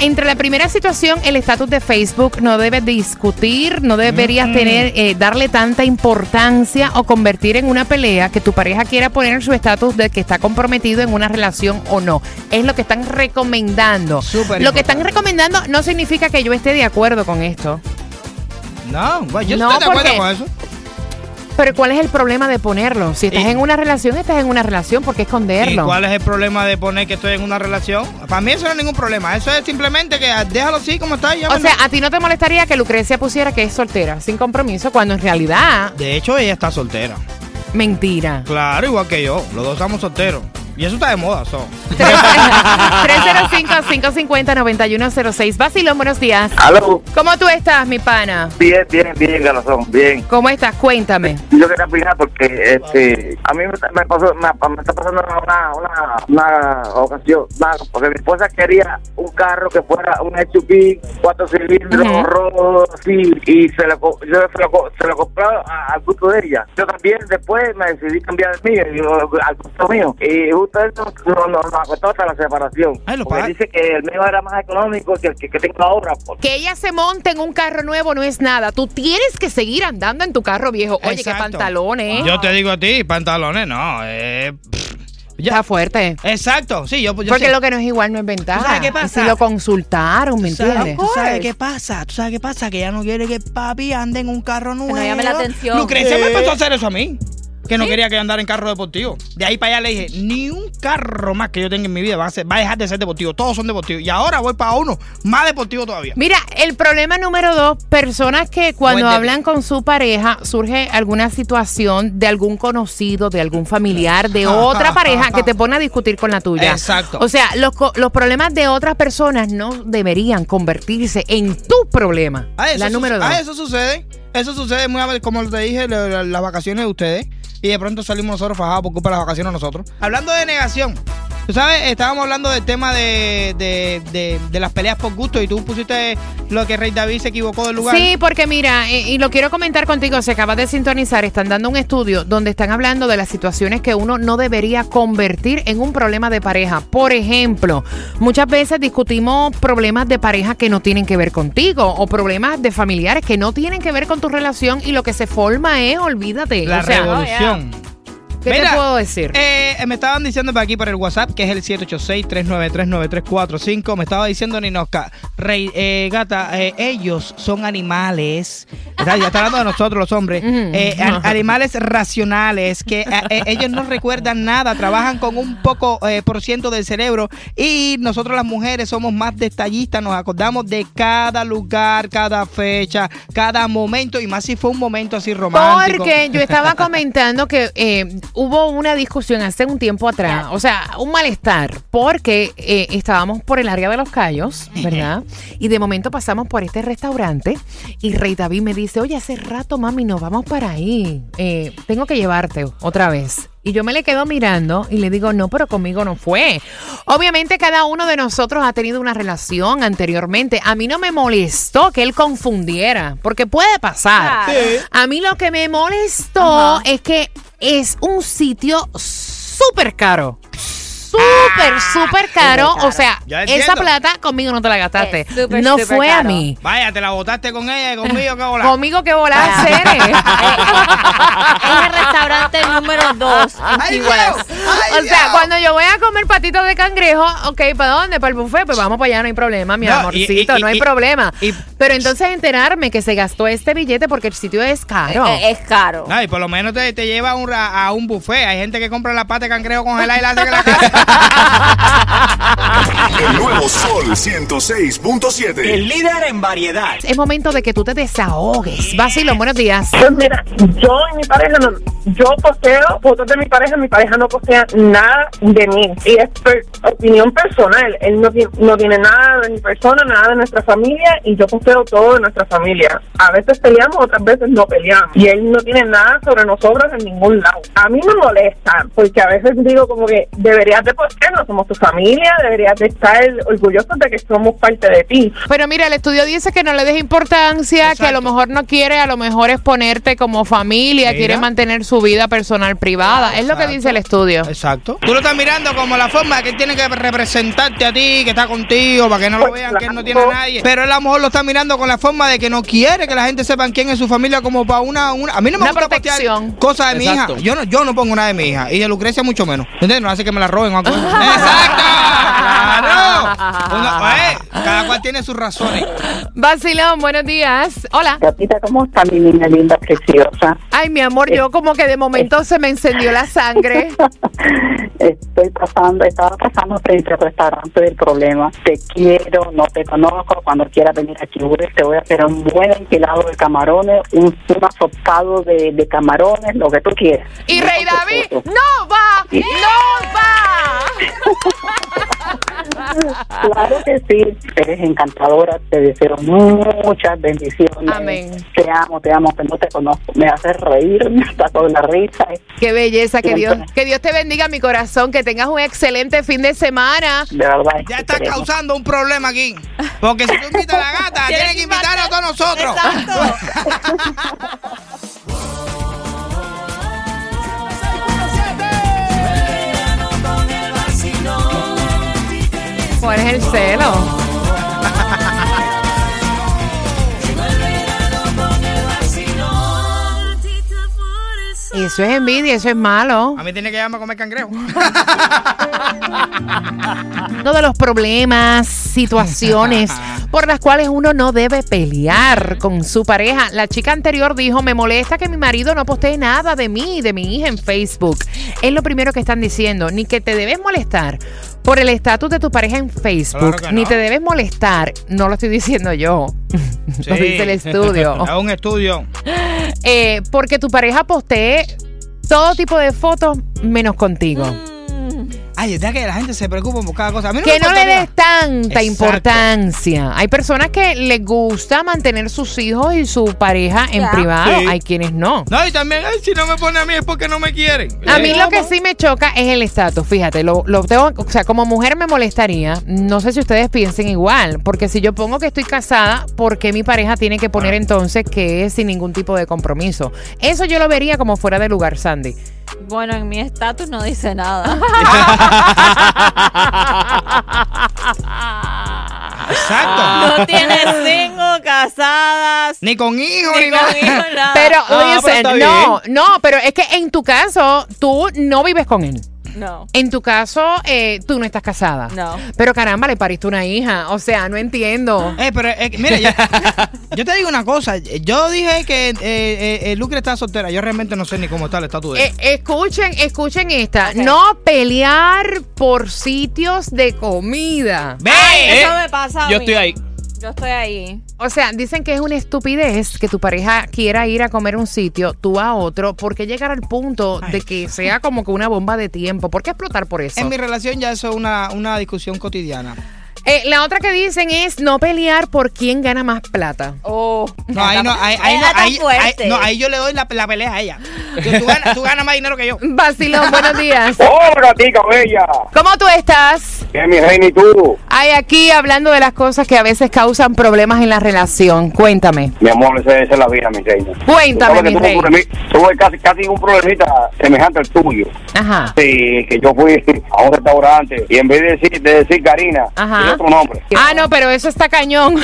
Entre la primera situación, el estatus de Facebook no debes discutir, no deberías tener, eh, darle tanta importancia o convertir en una pelea que tu pareja quiera poner su estatus de que está comprometido en una relación o no. Es lo que están recomendando. Súper lo que están recomendando no significa que yo esté de acuerdo con esto. No, yo No, estoy de acuerdo con eso. Pero ¿cuál es el problema de ponerlo? Si estás Y- en una relación, estás en una relación, ¿por qué ¿Y esconderlo? cuál es el problema de poner que estoy en una relación? Para mí eso no es ningún problema. Eso es simplemente que ah, déjalo así como está y O sea, ¿a ti no te molestaría que Lucrecia pusiera que es soltera, sin compromiso, cuando en realidad, De hecho, ella está soltera. mentira? Claro, igual que yo. Los dos estamos solteros. Y eso está de moda, so. 305-550-9106. Basilón, buenos días. Aló, ¿Cómo tú estás, mi pana? bien, bien, bien, Ganazón, bien. ¿Cómo estás? Cuéntame. Yo quería opinar porque este, a mí me, está- me pasó, me, me está pasando una, una, una ocasión, una- porque mi esposa quería un carro que fuera un SUV, cuatro cilindros, Ujú. rojo, así, y se lo, yo se lo, se lo compré a- al gusto de ella. Yo también después me decidí cambiar el mío, y yo, al gusto mío, y justo eso no, no, nos acostó hasta la separación. Ay, lo porque dice que el mío era más económico que el que, que tengo ahora. porque Que ella se monte en un carro nuevo no es nada. Tú tienes que seguir andando en tu carro viejo. Oye, qué Exacto. pantalones. Yo te digo a ti, pantalones, no. Eh, Está fuerte. Exacto, sí, yo, yo Porque sé. lo que no es igual no es ventaja. ¿Tú sabes qué Y pasa? Si lo consultaron, ¿me ¿Tú sabes- entiendes? ¿Tú sabes qué pasa? ¿Tú sabes qué pasa? Que ella no quiere que papi ande en un carro nuevo. no llame la atención. Lucrecia me Eh. empezó a hacer eso a mí. Que no quería que yo andara en carro deportivo. De ahí para allá le dije, ni un carro más que yo tenga en mi vida va a, ser- va a dejar de ser deportivo. Todos son deportivos. Y ahora voy para uno más deportivo todavía. Mira, el problema número dos, personas que cuando Cuénteme. hablan con su pareja surge alguna situación de algún conocido, de algún familiar, de otra pareja que te pone a discutir con la tuya. Exacto. O sea, los, los problemas de otras personas no deberían convertirse en tu problema. Ah, eso la número dos. ah, eso sucede. Eso sucede muy a veces, como te dije, la- la- las vacaciones de ustedes. Y de pronto salimos nosotros fajados por culpa de las vacaciones nosotros. Hablando de negación. Tú sabes, estábamos hablando del tema de, de, de- de las peleas por gusto y tú pusiste lo que Rey David se equivocó del lugar. Sí, porque mira, y lo quiero comentar contigo, se acaba de sintonizar, están dando un estudio donde están hablando de las situaciones que uno no debería convertir en un problema de pareja. Por ejemplo, muchas veces discutimos problemas de pareja que no tienen que ver contigo o problemas de familiares que no tienen que ver con tu relación y lo que se forma es, olvídate. La o sea, revolución. ¿Qué Mira, te puedo decir? Eh, me estaban diciendo por aquí por el WhatsApp, que es el 786-393-9345. Me estaba diciendo Ninoska, Rey, eh, gata, eh, ellos son animales. Está, ya está hablando de nosotros los hombres. Eh, an- animales racionales, que eh, ellos no recuerdan nada, trabajan con un poco por ciento del cerebro. Y nosotros las mujeres somos más detallistas, nos acordamos de cada lugar, cada fecha, cada momento, y más si fue un momento así romántico. Porque yo estaba comentando que eh, hubo una discusión hace un tiempo atrás, o sea, un malestar, porque eh, estábamos por el área de los Cayos, ¿verdad? Y de momento pasamos por este restaurante y Rey David me dice, oye, hace rato, mami, nos vamos para ahí, Eh, tengo que llevarte otra vez. Y yo me le quedo mirando y le digo, no, pero conmigo no fue. Obviamente cada uno de nosotros ha tenido una relación anteriormente. A mí no me molestó que él confundiera, porque puede pasar. A mí lo que me molestó Ajá. es que es un sitio súper caro. Súper, súper caro. caro. O sea, esa plata conmigo no te la gastaste. No fue a mí. Vaya, te la botaste con ella y conmigo, qué bola. Conmigo que volar Ah. Cere. Es el restaurante número 2 en. West. ¡Ay, O sea, Dios! cuando yo voy a comer patitos de cangrejo, ok, ¿para dónde? ¿Para el buffet? Pues vamos para allá, no hay problema, mi No, amorcito, y- no hay y- problema. y- Pero entonces enterarme que se gastó este billete porque el sitio es caro. Eh, Es caro. Ay, por lo menos te, te lleva a un, a un buffet. Hay gente que compra la pata de cangrejo congelada y la hace en la casa. El nuevo Sol 106.7. El líder en variedad. Es momento de que tú te desahogues. Vacilo, buenos días. Pues mira, yo y mi pareja, no, yo posteo fotos de mi pareja, mi pareja no postea nada de mí. Y es per- opinión personal. Él no, tiene- no tiene nada de mi persona, nada de nuestra familia y yo posteo todo de nuestra familia. A veces peleamos, otras veces no peleamos. Y él no tiene nada sobre nosotros en ningún lado. A mí me molesta porque a veces digo como que deberías de por qué no somos tu familia, deberías de estar orgulloso de que somos parte de ti. Pero mira, el estudio dice que no le des importancia, que a lo mejor no quiere, a lo mejor es ponerte como familia, Mira. quiere mantener su vida personal privada. Es lo que Exacto. dice el estudio. Exacto. Tú lo estás mirando como la forma que él tiene que representarte a ti, que está contigo, para que no lo Pues vean que él no tiene a nadie. Pero él a lo mejor lo está mirando con la forma de que no quiere que la gente sepa quién es su familia como para una... una a mí no me Una gusta protección. postear cosas de mi hija. Yo no, yo no pongo nada de mi hija. Y de Lucrecia mucho menos. ¿Entiendes? No hace que me la roben. ¡Exacto! ¡Claro! Uno- eh, cada cual tiene sus razones. Vacilón, buenos días. Hola. Gatita, ¿cómo está mi niña linda, preciosa? Ay, mi amor, yo como que de momento se me encendió la sangre. Estoy pasando, estaba pasando frente al restaurante del problema. Te quiero, no te conozco. Cuando quieras venir a Chibures, te voy a hacer un buen empilado de camarones, un, un asopado de, de camarones, lo que tú quieras. Y Rey David, no va, no va. Claro que sí, eres encantadora, te deseo muchas bendiciones. Amén. Te amo, te amo, que no te conozco. Me haces reír, me está con la risa. Qué belleza, que Dios, que Dios te bendiga mi corazón, que tengas un excelente fin de semana. De verdad. Ya te está queremos. causando un problema aquí. Porque si tú invitas a la gata, tienes que invitar a todos nosotros. ¿Cuál es el celo? Eso es envidia, eso es malo. A mí tiene que llevarme a comer cangrejo. Uno de los problemas, situaciones por las cuales uno no debe pelear con su pareja. La chica anterior dijo, me molesta que mi marido no postee nada de mí y de mi hija en Facebook. Es lo primero que están diciendo, ni que te debes molestar por el estatus de tu pareja en Facebook, Claro ni no. te debes molestar, no lo estoy diciendo yo, lo dice el estudio. Es un estudio. Eh, porque tu pareja postee todo tipo de fotos menos contigo. Ay, es verdad que la gente se preocupa por cada cosa. A mí no que me no le des tanta Exacto. importancia. Hay personas que les gusta mantener sus hijos y su pareja en Ya. privado. Sí. Hay quienes no. No, y también, ay, si no me pone a mí es porque no me quieren. A mí Eh, lo que sí me choca es el estatus, fíjate, lo, lo tengo, o sea, como mujer me molestaría, no sé si ustedes piensen igual, porque si yo pongo que estoy casada, ¿por qué mi pareja tiene que poner entonces que es sin ningún tipo de compromiso? Eso yo lo vería como fuera de lugar, Sandy. Bueno, en mi estatus no dice nada. Exacto. No tiene cinco casadas. Ni con hijos, Ni ni, con nada. hijos, nada. Pero, Ah, pero listen, está no, no, pero es que en tu caso, tú no vives con él. No. En tu caso, eh, tú no estás casada. No. Pero caramba, le pariste una hija. O sea, no entiendo. Eh, pero eh, mira, yo, yo te digo una cosa. Yo dije que eh, eh, eh, Lucre está soltera. Yo realmente no sé ni cómo está el estatus de Eh, escuchen, escuchen esta. No pelear por sitios de comida. ¡Ve! Ay, eso me pasa a Yo mí. estoy ahí. Yo estoy ahí. O sea, dicen que es una estupidez que tu pareja quiera ir a comer a un sitio, tú a otro, porque llegar al punto de que sea como que una bomba de tiempo. ¿Por qué explotar por eso? En mi relación ya eso es una, una discusión cotidiana. Eh, la otra que dicen es no pelear por quién gana más plata. Oh, No, ahí no, ahí, ahí no, ahí, fuerte. ahí- no, ahí yo le doy la, la pelea a ella. Tú, tú ganas, tú ganas más dinero que yo. Vacilón, buenos días. ¡Hola, tica bella! ¿Cómo tú estás? ¿Qué mi reina y tú? Hay aquí hablando de las cosas que a veces causan problemas en la relación. Cuéntame. Mi amor, esa, esa es la vida, mi reina. Cuéntame, mi tuve casi, casi un problemita semejante al tuyo. Ajá. Sí, que yo fui a un restaurante y en vez de decir, de decir Karina, Ajá. otro nombre. Ah, no, pero eso está cañón.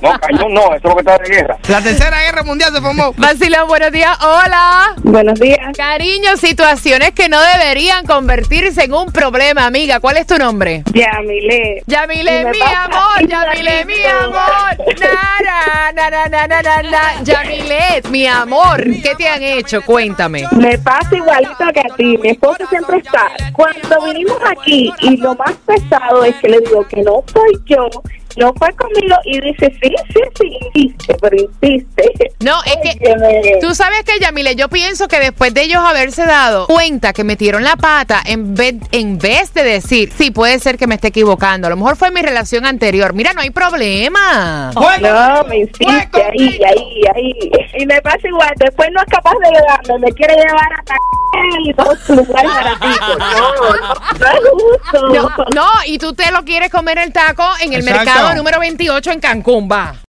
No, cañón no, eso es lo que está de guerra. La tercera guerra mundial se formó. Vacilón, buenos días. Hola. Buenos días. Cariño, situaciones que no deberían convertirse en un problema, amiga. ¿Cuál es tu nombre? Yamile. Yamile, mi amor, Yamile, mi amor. Na, na, na, na, na, na, na. Yamile, mi amor, ¿qué te han hecho? Cuéntame. Me pasa igualito que a ti. Mi esposo siempre está. Cuando vinimos aquí, y lo más pesado es que le digo que no soy yo, no fue conmigo y dice, sí, sí, sí, insiste, pero insiste. No, es que tú sabes que, Yamile, yo pienso que después de ellos haberse dado cuenta que metieron la pata, en vez, en vez de decir, sí, puede ser que me esté equivocando, a lo mejor fue mi relación anterior. Mira, no hay problema. No, me insiste ahí, ahí, ahí. Y me pasa igual, después no es capaz de llevarme, me quiere llevar hasta y baraticos. No, no, no. No, y tú te lo quieres comer el taco en el Exacto. Número 28 en Cancún, va.